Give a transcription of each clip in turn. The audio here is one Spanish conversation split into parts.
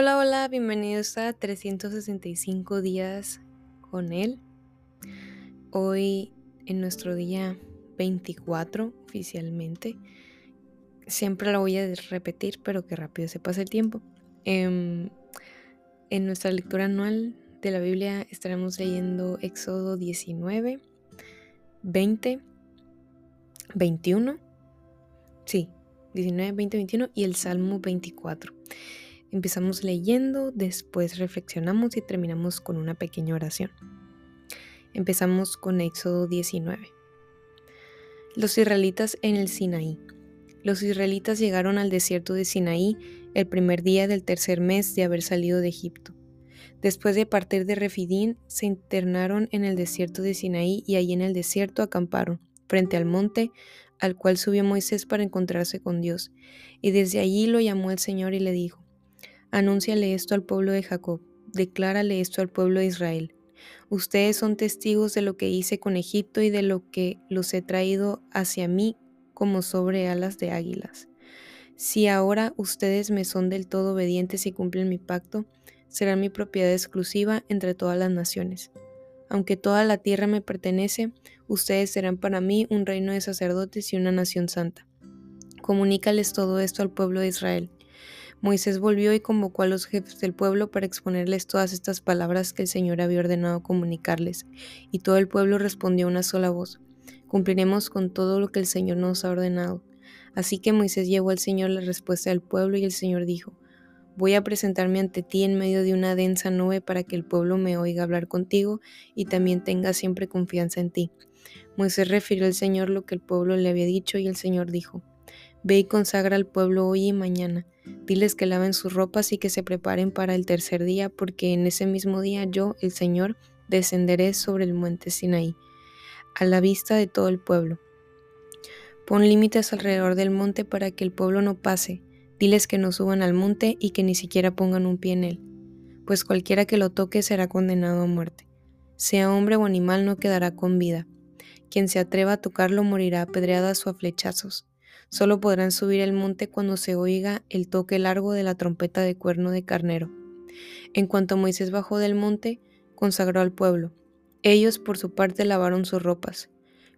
Hola, hola, bienvenidos a 365 días con él. Hoy en nuestro día 24 oficialmente. Siempre lo voy a repetir, pero que rápido se pasa el tiempo. Em, en nuestra lectura anual de la Biblia estaremos leyendo Éxodo 19, 20, 21. Sí, 19, 20, 21 y el Salmo 24. Empezamos leyendo, después reflexionamos y terminamos con una pequeña oración. Empezamos con Éxodo 19. Los israelitas en el Sinaí. Los israelitas llegaron al desierto de Sinaí el primer día del tercer mes de haber salido de Egipto. Después de partir de Refidín, se internaron en el desierto de Sinaí y allí en el desierto acamparon, frente al monte al cual subió Moisés para encontrarse con Dios. Y desde allí lo llamó el Señor y le dijo, Anúnciale esto al pueblo de Jacob, declárale esto al pueblo de Israel. Ustedes son testigos de lo que hice con Egipto y de lo que los he traído hacia mí como sobre alas de águilas. Si ahora ustedes me son del todo obedientes y cumplen mi pacto, serán mi propiedad exclusiva entre todas las naciones. Aunque toda la tierra me pertenece, ustedes serán para mí un reino de sacerdotes y una nación santa. Comunícales todo esto al pueblo de Israel. Moisés volvió y convocó a los jefes del pueblo para exponerles todas estas palabras que el Señor había ordenado comunicarles, y todo el pueblo respondió a una sola voz, cumpliremos con todo lo que el Señor nos ha ordenado. Así que Moisés llevó al Señor la respuesta del pueblo y el Señor dijo, Voy a presentarme ante ti en medio de una densa nube para que el pueblo me oiga hablar contigo y también tenga siempre confianza en ti. Moisés refirió al Señor lo que el pueblo le había dicho y el Señor dijo, Ve y consagra al pueblo hoy y mañana. Diles que laven sus ropas y que se preparen para el tercer día, porque en ese mismo día yo, el Señor, descenderé sobre el monte Sinaí, a la vista de todo el pueblo. Pon límites alrededor del monte para que el pueblo no pase. Diles que no suban al monte y que ni siquiera pongan un pie en él, pues cualquiera que lo toque será condenado a muerte. Sea hombre o animal no quedará con vida. Quien se atreva a tocarlo morirá apedreadas o a flechazos. Solo podrán subir el monte cuando se oiga el toque largo de la trompeta de cuerno de carnero. En cuanto Moisés bajó del monte, consagró al pueblo. Ellos por su parte lavaron sus ropas.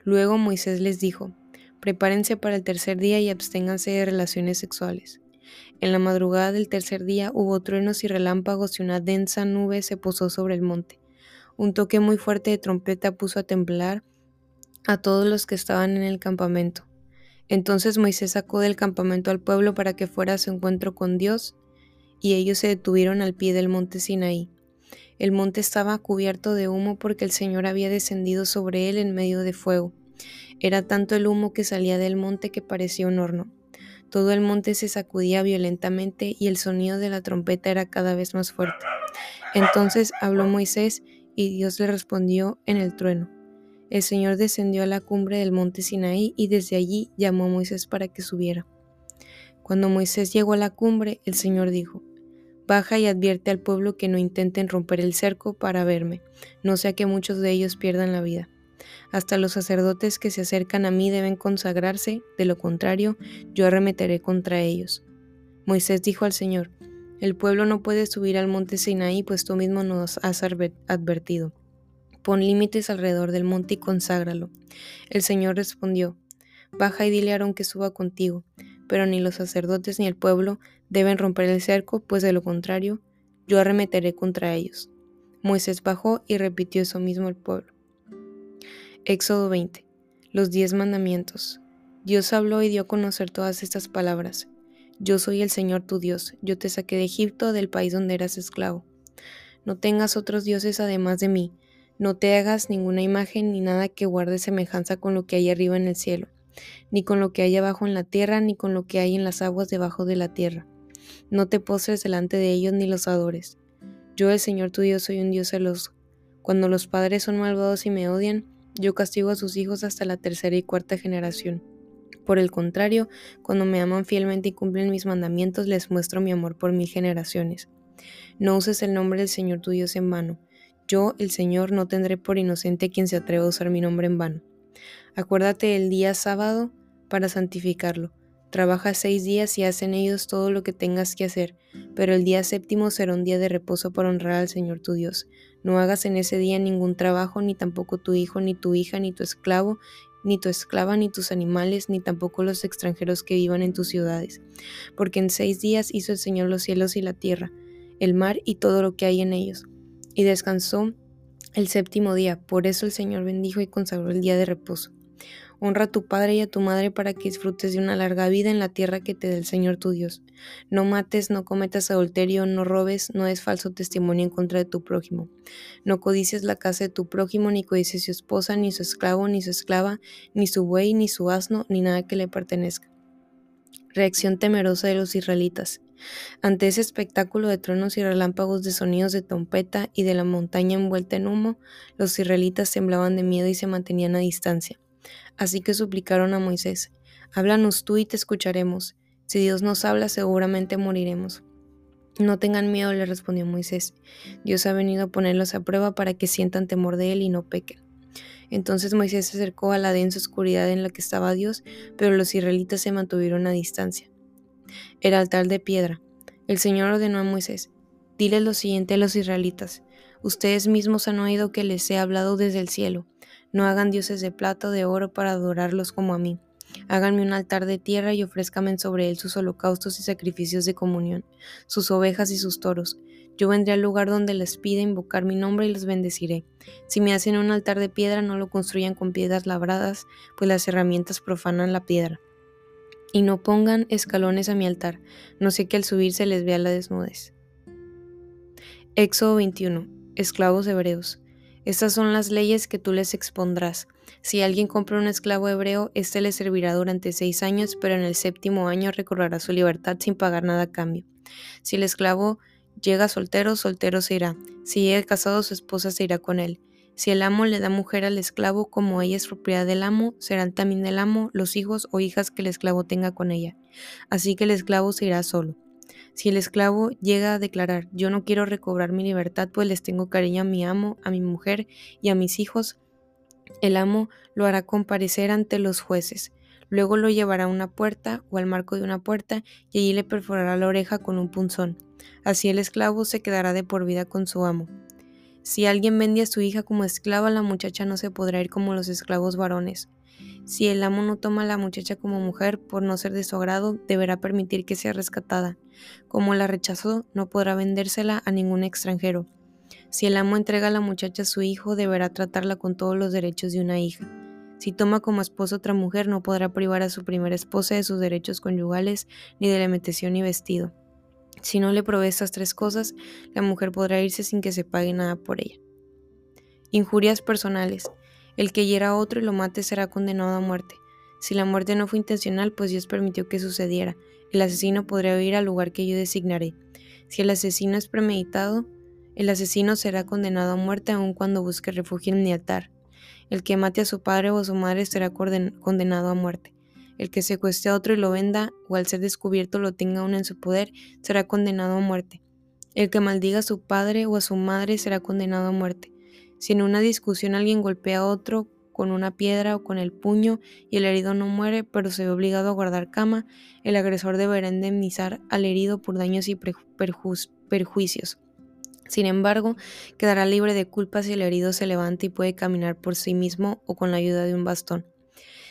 Luego Moisés les dijo, prepárense para el tercer día y absténganse de relaciones sexuales. En la madrugada del tercer día hubo truenos y relámpagos y una densa nube se posó sobre el monte. Un toque muy fuerte de trompeta puso a temblar a todos los que estaban en el campamento. Entonces Moisés sacó del campamento al pueblo para que fuera a su encuentro con Dios, y ellos se detuvieron al pie del monte Sinaí. El monte estaba cubierto de humo porque el Señor había descendido sobre él en medio de fuego. Era tanto el humo que salía del monte que parecía un horno. Todo el monte se sacudía violentamente y el sonido de la trompeta era cada vez más fuerte. Entonces habló Moisés y Dios le respondió en el trueno el Señor descendió a la cumbre del monte Sinaí y desde allí llamó a Moisés para que subiera. Cuando Moisés llegó a la cumbre, el Señor dijo, Baja y advierte al pueblo que no intenten romper el cerco para verme, no sea que muchos de ellos pierdan la vida. Hasta los sacerdotes que se acercan a mí deben consagrarse, de lo contrario, yo arremeteré contra ellos. Moisés dijo al Señor, El pueblo no puede subir al monte Sinaí, pues tú mismo nos has advertido. Pon límites alrededor del monte y conságralo. El Señor respondió, Baja y dile a Aarón que suba contigo, pero ni los sacerdotes ni el pueblo deben romper el cerco, pues de lo contrario, yo arremeteré contra ellos. Moisés bajó y repitió eso mismo al pueblo. Éxodo 20. Los diez mandamientos. Dios habló y dio a conocer todas estas palabras. Yo soy el Señor tu Dios, yo te saqué de Egipto, del país donde eras esclavo. No tengas otros dioses además de mí, no te hagas ninguna imagen ni nada que guarde semejanza con lo que hay arriba en el cielo, ni con lo que hay abajo en la tierra, ni con lo que hay en las aguas debajo de la tierra. No te postres delante de ellos ni los adores. Yo, el Señor tu Dios, soy un Dios celoso. Cuando los padres son malvados y me odian, yo castigo a sus hijos hasta la tercera y cuarta generación. Por el contrario, cuando me aman fielmente y cumplen mis mandamientos, les muestro mi amor por mil generaciones. No uses el nombre del Señor tu Dios en vano yo, el Señor, no tendré por inocente quien se atreva a usar mi nombre en vano. Acuérdate el día sábado para santificarlo. Trabaja seis días y haz en ellos todo lo que tengas que hacer, pero el día séptimo será un día de reposo para honrar al Señor tu Dios. No hagas en ese día ningún trabajo, ni tampoco tu hijo, ni tu hija, ni tu esclavo, ni tu esclava, ni tus animales, ni tampoco los extranjeros que vivan en tus ciudades. Porque en seis días hizo el Señor los cielos y la tierra, el mar y todo lo que hay en ellos. Y descansó el séptimo día. Por eso el Señor bendijo y consagró el día de reposo. Honra a tu padre y a tu madre para que disfrutes de una larga vida en la tierra que te dé el Señor tu Dios. No mates, no cometas adulterio, no robes, no des falso testimonio en contra de tu prójimo. No codices la casa de tu prójimo, ni codices su esposa, ni su esclavo, ni su esclava, ni su buey, ni su asno, ni nada que le pertenezca. Reacción temerosa de los israelitas. Ante ese espectáculo de truenos y relámpagos de sonidos de trompeta y de la montaña envuelta en humo, los israelitas temblaban de miedo y se mantenían a distancia. Así que suplicaron a Moisés, Háblanos tú y te escucharemos. Si Dios nos habla, seguramente moriremos. No tengan miedo, le respondió Moisés. Dios ha venido a ponerlos a prueba para que sientan temor de él y no pequen. Entonces Moisés se acercó a la densa oscuridad en la que estaba Dios, pero los israelitas se mantuvieron a distancia. El altar de piedra. El Señor ordenó a Moisés, diles lo siguiente a los israelitas, ustedes mismos han oído que les he hablado desde el cielo. No hagan dioses de plata o de oro para adorarlos como a mí. Háganme un altar de tierra y ofrézcanme sobre él sus holocaustos y sacrificios de comunión, sus ovejas y sus toros. Yo vendré al lugar donde les pida invocar mi nombre y los bendeciré. Si me hacen un altar de piedra, no lo construyan con piedras labradas, pues las herramientas profanan la piedra. Y no pongan escalones a mi altar, no sé que al subir se les vea la desnudez. Éxodo 21. Esclavos hebreos. Estas son las leyes que tú les expondrás. Si alguien compra un esclavo hebreo, éste le servirá durante seis años, pero en el séptimo año recorrerá su libertad sin pagar nada a cambio. Si el esclavo llega soltero, soltero se irá. Si llega casado, su esposa se irá con él. Si el amo le da mujer al esclavo, como ella es propiedad del amo, serán también del amo los hijos o hijas que el esclavo tenga con ella. Así que el esclavo se irá solo. Si el esclavo llega a declarar, yo no quiero recobrar mi libertad, pues les tengo cariño a mi amo, a mi mujer y a mis hijos, el amo lo hará comparecer ante los jueces. Luego lo llevará a una puerta o al marco de una puerta y allí le perforará la oreja con un punzón. Así el esclavo se quedará de por vida con su amo. Si alguien vende a su hija como esclava, la muchacha no se podrá ir como los esclavos varones. Si el amo no toma a la muchacha como mujer por no ser de su agrado, deberá permitir que sea rescatada. Como la rechazó, no podrá vendérsela a ningún extranjero. Si el amo entrega a la muchacha a su hijo, deberá tratarla con todos los derechos de una hija. Si toma como esposa otra mujer, no podrá privar a su primera esposa de sus derechos conyugales, ni de alimentación ni vestido. Si no le provee estas tres cosas, la mujer podrá irse sin que se pague nada por ella. Injurias personales. El que hiera a otro y lo mate será condenado a muerte. Si la muerte no fue intencional, pues Dios permitió que sucediera. El asesino podría ir al lugar que yo designaré. Si el asesino es premeditado, el asesino será condenado a muerte aun cuando busque refugio en mi altar. El que mate a su padre o a su madre será condenado a muerte. El que secuestre a otro y lo venda, o al ser descubierto lo tenga aún en su poder, será condenado a muerte. El que maldiga a su padre o a su madre será condenado a muerte. Si en una discusión alguien golpea a otro con una piedra o con el puño y el herido no muere, pero se ve obligado a guardar cama, el agresor deberá indemnizar al herido por daños y perjuicios. Sin embargo, quedará libre de culpa si el herido se levanta y puede caminar por sí mismo o con la ayuda de un bastón.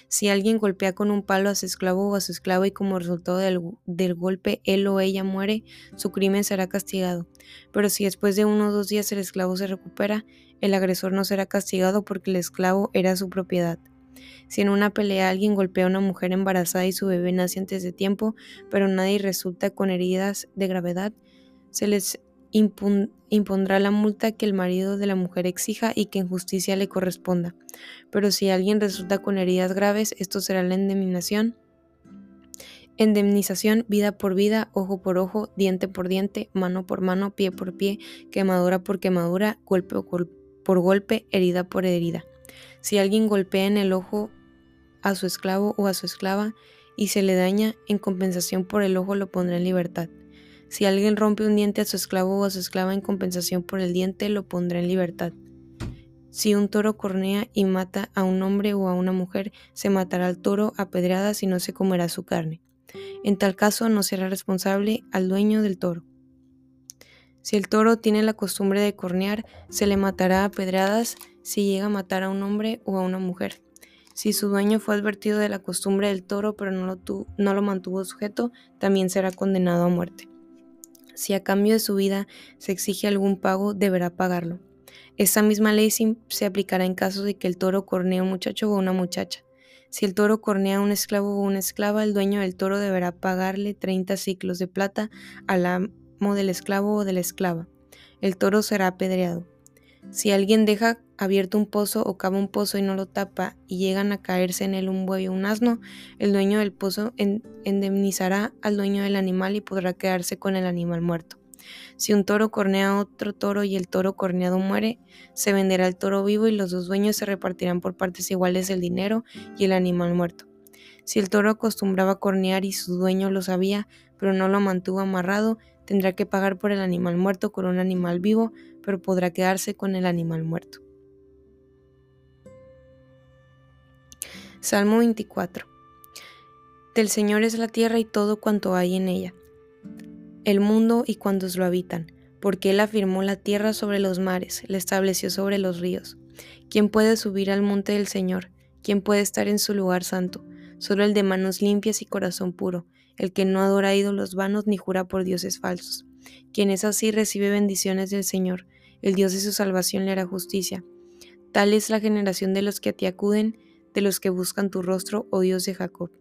Si alguien golpea con un palo a su esclavo o a su esclava y como resultado del, del, golpe él o ella muere, su crimen será castigado. Pero si después de uno o dos días el esclavo se recupera, el agresor no será castigado porque el esclavo era su propiedad. Si en una pelea alguien golpea a una mujer embarazada y su bebé nace antes de tiempo, pero nadie resulta con heridas de gravedad, se les impondrá la multa que el marido de la mujer exija y que en justicia le corresponda. Pero si alguien resulta con heridas graves, esto será la indemnización. Indemnización vida por vida, ojo por ojo, diente por diente, mano por mano, pie por pie, quemadura por quemadura, golpe por golpe por golpe, herida por herida. Si alguien golpea en el ojo a su esclavo o a su esclava y se le daña, en compensación por el ojo lo pondrá en libertad. Si alguien rompe un diente a su esclavo o a su esclava en compensación por el diente, lo pondrá en libertad. Si un toro cornea y mata a un hombre o a una mujer, se matará al toro a pedradas y no se comerá su carne. En tal caso no será responsable al dueño del toro. Si el toro tiene la costumbre de cornear, se le matará a pedradas si llega a matar a un hombre o a una mujer. Si su dueño fue advertido de la costumbre del toro pero no lo, no lo mantuvo sujeto, también será condenado a muerte. Si a cambio de su vida se exige algún pago, deberá pagarlo. Esta misma ley se aplicará en caso de que el toro cornee a un muchacho o una muchacha. Si el toro cornea a un esclavo o una esclava, el dueño del toro deberá pagarle 30 ciclos de plata al amo del esclavo o de la esclava. El toro será apedreado. Si alguien deja abierto un pozo o cava un pozo y no lo tapa y llegan a caerse en él un buey o un asno, el dueño del pozo indemnizará al dueño del animal y podrá quedarse con el animal muerto. Si un toro cornea otro toro y el toro corneado muere, se venderá el toro vivo y los dos dueños se repartirán por partes iguales el dinero y el animal muerto. Si el toro acostumbraba cornear y su dueño lo sabía, pero no lo mantuvo amarrado, tendrá que pagar por el animal muerto con un animal vivo, pero podrá quedarse con el animal muerto. Salmo 24. Del Señor es la tierra y todo cuanto hay en ella, el mundo y cuantos lo habitan, porque Él afirmó la tierra sobre los mares, la estableció sobre los ríos. ¿Quién puede subir al monte del Señor? ¿Quién puede estar en su lugar santo? Solo el de manos limpias y corazón puro, el que no adora ídolos vanos ni jura por dioses falsos. Quien es así recibe bendiciones del Señor, el Dios de su salvación le hará justicia. Tal es la generación de los que a ti acuden, de los que buscan tu rostro, oh Dios de Jacob.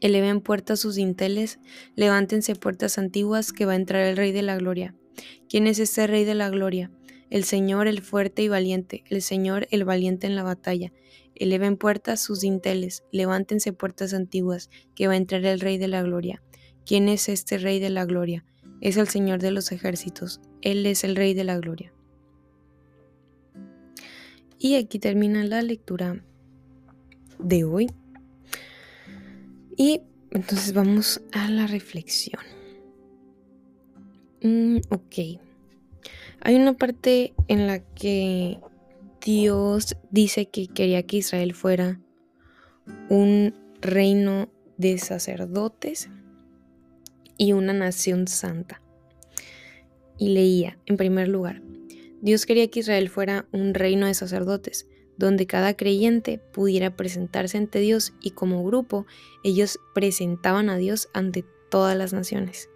Eleven puertas sus dinteles, levántense puertas antiguas, que va a entrar el Rey de la Gloria. ¿Quién es este Rey de la Gloria? El Señor, el fuerte y valiente, el Señor, el valiente en la batalla. Eleven puertas sus dinteles, levántense puertas antiguas, que va a entrar el Rey de la Gloria. ¿Quién es este Rey de la Gloria? Es el Señor de los ejércitos, Él es el Rey de la Gloria. Y aquí termina la lectura de hoy. Y entonces vamos a la reflexión. Mm, ok. Hay una parte en la que Dios dice que quería que Israel fuera un reino de sacerdotes y una nación santa. Y leía, en primer lugar, Dios quería que Israel fuera un reino de sacerdotes, donde cada creyente pudiera presentarse ante Dios y como grupo ellos presentaban a Dios ante todas las naciones.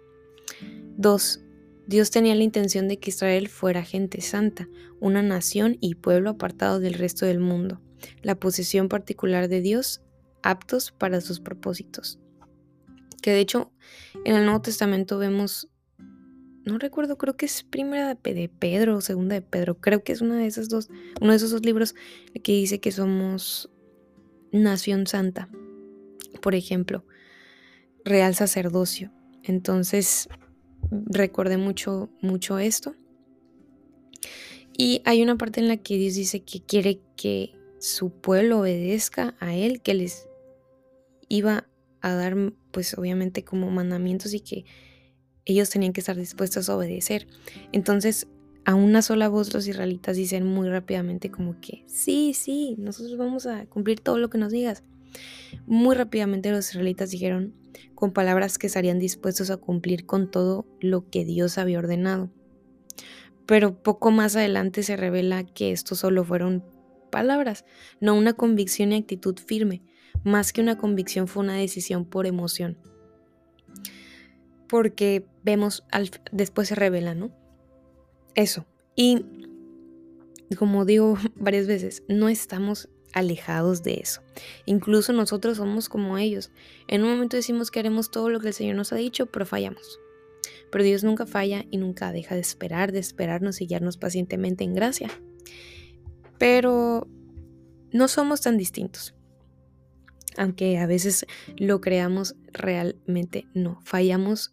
2. Dios tenía la intención de que Israel fuera gente santa, una nación y pueblo apartado del resto del mundo, la posesión particular de Dios, aptos para sus propósitos. Que de hecho en el Nuevo Testamento vemos no recuerdo, creo que es primera de Pedro o segunda de Pedro, creo que es una de esas dos, uno de esos dos libros que dice que somos nación santa, por ejemplo, real sacerdocio. Entonces, recordé mucho, mucho esto. Y hay una parte en la que Dios dice que quiere que su pueblo obedezca a Él, que les iba a dar, pues obviamente como mandamientos y que ellos tenían que estar dispuestos a obedecer. Entonces, a una sola voz los israelitas dicen muy rápidamente como que, sí, sí, nosotros vamos a cumplir todo lo que nos digas. Muy rápidamente los israelitas dijeron con palabras que estarían dispuestos a cumplir con todo lo que Dios había ordenado. Pero poco más adelante se revela que esto solo fueron palabras, no una convicción y actitud firme. Más que una convicción fue una decisión por emoción porque vemos, al, después se revela, ¿no? Eso. Y como digo varias veces, no estamos alejados de eso. Incluso nosotros somos como ellos. En un momento decimos que haremos todo lo que el Señor nos ha dicho, pero fallamos. Pero Dios nunca falla y nunca deja de esperar, de esperarnos y guiarnos pacientemente en gracia. Pero no somos tan distintos aunque a veces lo creamos, realmente no. Fallamos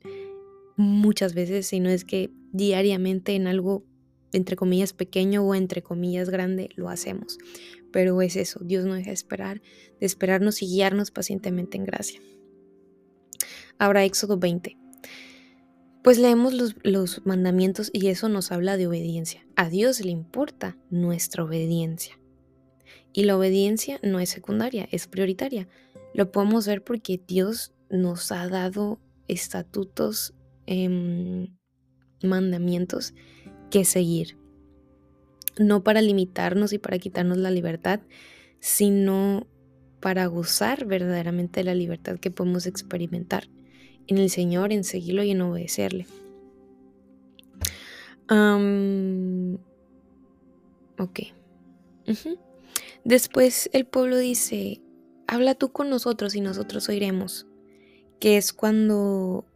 muchas veces, si no es que diariamente en algo entre comillas pequeño o entre comillas grande lo hacemos. Pero es eso, Dios no deja de esperar, de esperarnos y guiarnos pacientemente en gracia. Ahora Éxodo 20. Pues leemos los, los mandamientos y eso nos habla de obediencia. A Dios le importa nuestra obediencia. Y la obediencia no es secundaria, es prioritaria. Lo podemos ver porque Dios nos ha dado estatutos, em, mandamientos que seguir. No para limitarnos y para quitarnos la libertad, sino para gozar verdaderamente de la libertad que podemos experimentar en el Señor, en seguirlo y en obedecerle. ok. Después el pueblo dice, habla tú con nosotros y nosotros oiremos, que es cuando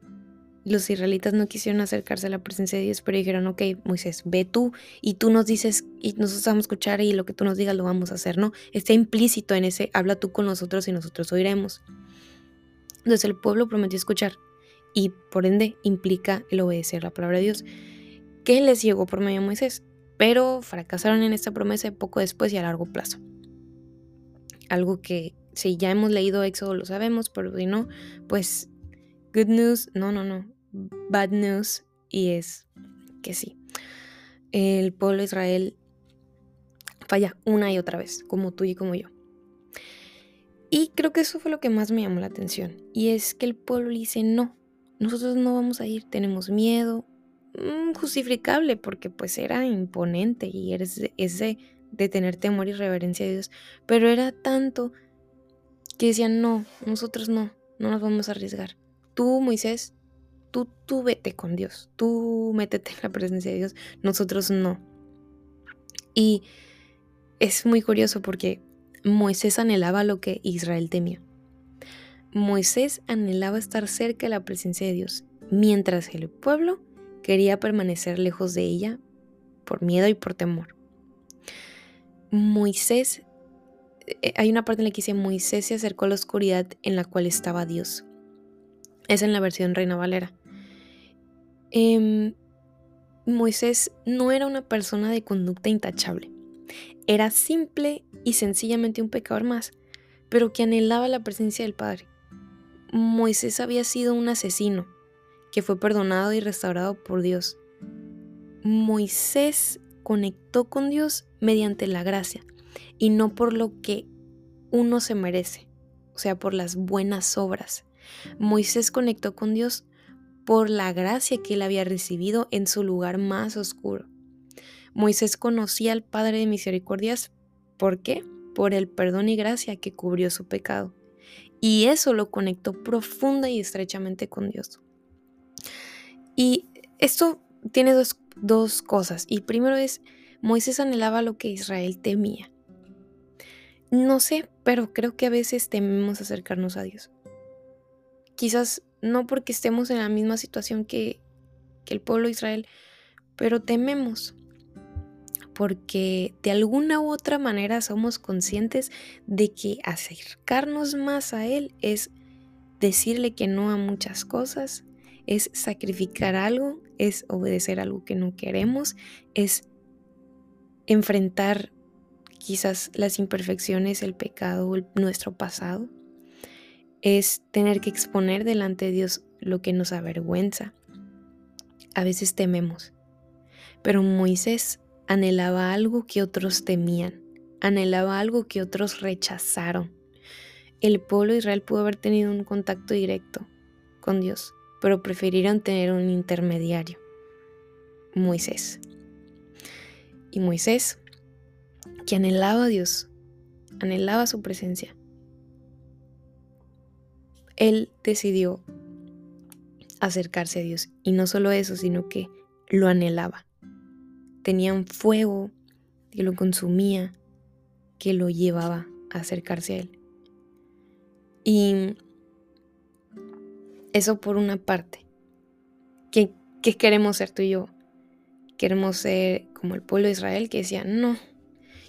los israelitas no quisieron acercarse a la presencia de Dios, pero dijeron, ok, Moisés, ve tú y tú nos dices y nosotros vamos a escuchar y lo que tú nos digas lo vamos a hacer, ¿no? Está implícito en ese, habla tú con nosotros y nosotros oiremos. Entonces el pueblo prometió escuchar y por ende implica el obedecer la palabra de Dios, que les llegó por medio de Moisés, pero fracasaron en esta promesa poco después y a largo plazo. Algo que si ya hemos leído Éxodo lo sabemos, pero si no, pues good news, no, no, no, bad news y es que sí. El pueblo de Israel falla una y otra vez, como tú y como yo. Y creo que eso fue lo que más me llamó la atención. Y es que el pueblo dice, no, nosotros no vamos a ir, tenemos miedo, mm, justificable, porque pues era imponente y eres ese de tener temor y reverencia a Dios. Pero era tanto que decían, no, nosotros no, no nos vamos a arriesgar. Tú, Moisés, tú, tú vete con Dios, tú métete en la presencia de Dios, nosotros no. Y es muy curioso porque Moisés anhelaba lo que Israel temía. Moisés anhelaba estar cerca de la presencia de Dios, mientras el pueblo quería permanecer lejos de ella por miedo y por temor. Moisés, eh, hay una parte en la que dice, Moisés se acercó a la oscuridad en la cual estaba Dios. Es en la versión Reina Valera. Em, Moisés no era una persona de conducta intachable. Era simple y sencillamente un pecador más, pero que anhelaba la presencia del Padre. Moisés había sido un asesino, que fue perdonado y restaurado por Dios. Moisés conectó con Dios mediante la gracia y no por lo que uno se merece, o sea, por las buenas obras. Moisés conectó con Dios por la gracia que él había recibido en su lugar más oscuro. Moisés conocía al Padre de Misericordias. ¿Por qué? Por el perdón y gracia que cubrió su pecado. Y eso lo conectó profunda y estrechamente con Dios. Y esto tiene dos, dos cosas. Y primero es, Moisés anhelaba lo que Israel temía. No sé, pero creo que a veces tememos acercarnos a Dios. Quizás no porque estemos en la misma situación que, el pueblo de Israel, pero tememos porque de alguna u otra manera somos conscientes de que acercarnos más a Él es decirle que no a muchas cosas, es sacrificar algo, es obedecer algo que no queremos, es enfrentar quizás las imperfecciones, el pecado, nuestro pasado es tener que exponer delante de Dios lo que nos avergüenza. A veces tememos, pero Moisés anhelaba algo que otros temían, anhelaba algo que otros rechazaron. El pueblo de Israel pudo haber tenido un contacto directo con Dios, pero prefirieron tener un intermediario, Moisés. Y Moisés, que anhelaba a Dios, anhelaba su presencia, él decidió acercarse a Dios. Y no solo eso, sino que lo anhelaba. Tenía un fuego que lo consumía, que lo llevaba a acercarse a Él. Y eso por una parte. ¿Qué, ¿Qué, queremos ser tú y yo? Queremos ser como el pueblo de Israel que decía, no,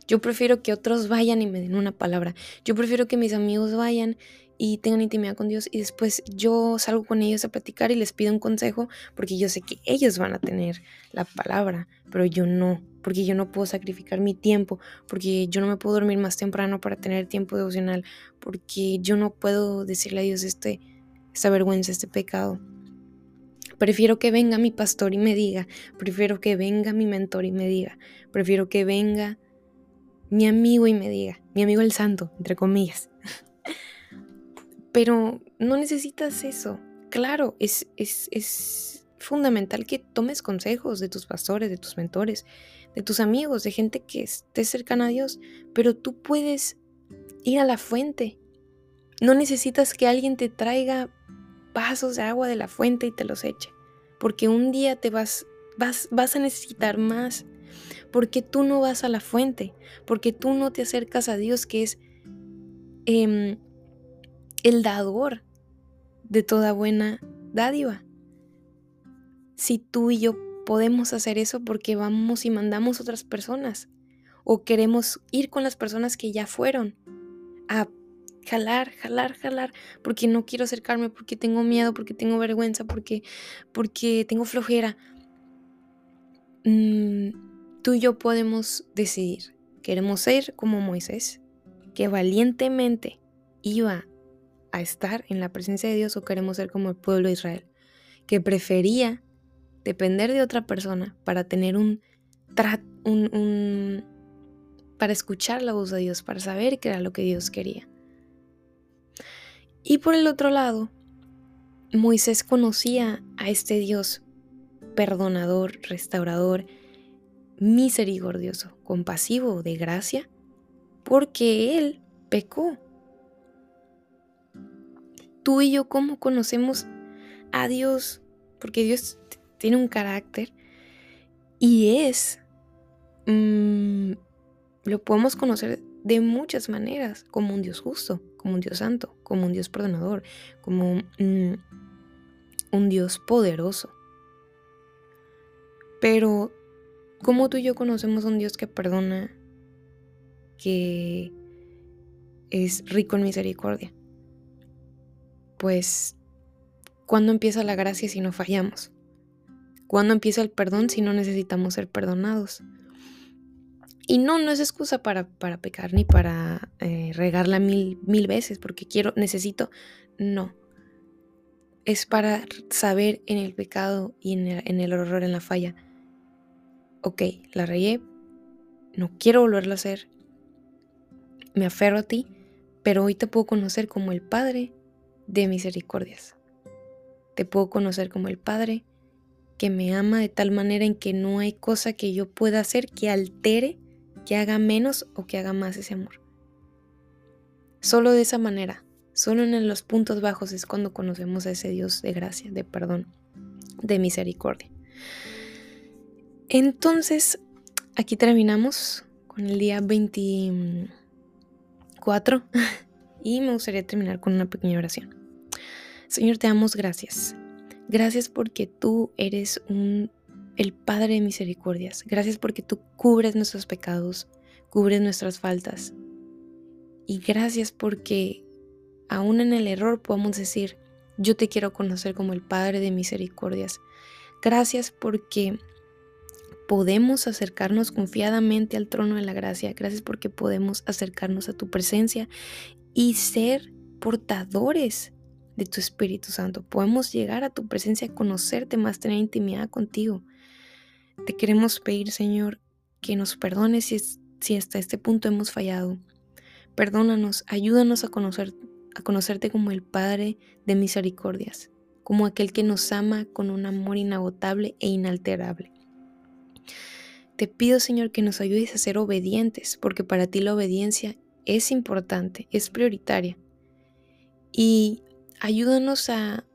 yo prefiero que otros vayan y me den una palabra. Yo prefiero que mis amigos vayan y tengan intimidad con Dios y después yo salgo con ellos a platicar y les pido un consejo porque yo sé que ellos van a tener la palabra, pero yo no, porque yo no puedo sacrificar mi tiempo, porque yo no me puedo dormir más temprano para tener tiempo devocional, porque yo no puedo decirle a Dios este, esta vergüenza, este pecado. Prefiero que venga mi pastor y me diga, prefiero que venga mi mentor y me diga, prefiero que venga mi amigo y me diga, mi amigo el santo, entre comillas. Pero no necesitas eso. Claro, es, es, es fundamental que tomes consejos de tus pastores, de tus mentores, de tus amigos, de gente que esté cercana a Dios, pero tú puedes ir a la fuente. No necesitas que alguien te traiga vasos de agua de la fuente y te los eche, porque un día te vas, vas, vas a necesitar más. Porque tú no vas a la fuente, porque tú no te acercas a Dios que es em, el dador de toda buena dádiva. Si tú y yo podemos hacer eso porque vamos y mandamos otras personas o queremos ir con las personas que ya fueron a jalar, jalar, jalar, porque no quiero acercarme, porque tengo miedo, porque tengo vergüenza, porque, porque tengo flojera. Mm, tú y yo podemos decidir. Queremos ser como Moisés, que valientemente iba a estar en la presencia de Dios, o queremos ser como el pueblo de Israel, que prefería depender de otra persona para tener un, un, para escuchar la voz de Dios, para saber qué era lo que Dios quería. Y por el otro lado, Moisés conocía a este Dios perdonador, restaurador, misericordioso, compasivo, de gracia, porque él pecó. Tú y yo, ¿cómo conocemos a Dios? Porque Dios tiene un carácter y es, mm, lo podemos conocer de muchas maneras, como un Dios justo, como un Dios santo, como un Dios perdonador, como un, un Dios poderoso. Pero, ¿cómo tú y yo conocemos un Dios que perdona, que es rico en misericordia? Pues, ¿cuándo empieza la gracia si no fallamos? ¿Cuándo empieza el perdón si no necesitamos ser perdonados? Y no, no es excusa para, para pecar ni para eh, regarla mil, mil veces porque quiero, necesito. No. Es para saber en el pecado y en el, en el horror, en la falla. Ok, la regué, no quiero volverlo a hacer. Me aferro a ti, pero hoy te puedo conocer como el Padre de misericordias. Te puedo conocer como el Padre que me ama de tal manera en que no hay cosa que yo pueda hacer que altere, que haga menos o que haga más ese amor. Solo de esa manera, solo en los puntos bajos es cuando conocemos a ese Dios de gracia, de perdón, de misericordia. Entonces, aquí terminamos con el día 24 y me gustaría terminar con una pequeña oración. Señor, te damos gracias Gracias porque tú eres un, el Padre de misericordias. Gracias porque tú cubres nuestros pecados, cubres nuestras faltas. Y gracias porque aún en el error podemos decir, yo te quiero conocer como el Padre de misericordias. Gracias porque podemos acercarnos confiadamente al trono de la gracia. Gracias porque podemos acercarnos a tu presencia y ser portadores de tu Espíritu Santo. Podemos llegar a tu presencia, conocerte más, tener intimidad contigo. Te queremos pedir, Señor, que nos perdones si, hasta este punto hemos fallado. Perdónanos, ayúdanos a, conocer, a conocerte como el Padre de misericordias, como aquel que nos ama con un amor inagotable e inalterable. Te pido, Señor, que nos ayudes a ser obedientes, porque para ti la obediencia es importante, es prioritaria. Y Ayúdanos a,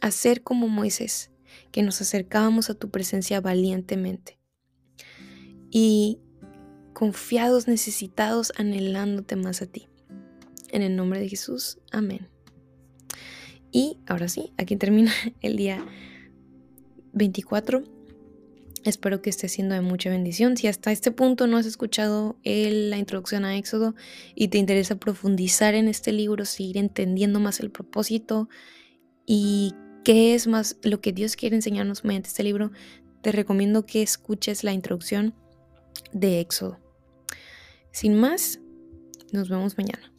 hacer como Moisés, que nos acercábamos a tu presencia valientemente y confiados, necesitados, anhelándote más a ti. En el nombre de Jesús, amén. Y ahora sí, aquí termina el día 24 Espero que esté siendo de mucha bendición. Si hasta este punto no has escuchado la introducción a Éxodo y te interesa profundizar en este libro, seguir entendiendo más el propósito y qué es más lo que Dios quiere enseñarnos mediante este libro, te recomiendo que escuches la introducción de Éxodo. Sin más, nos vemos mañana.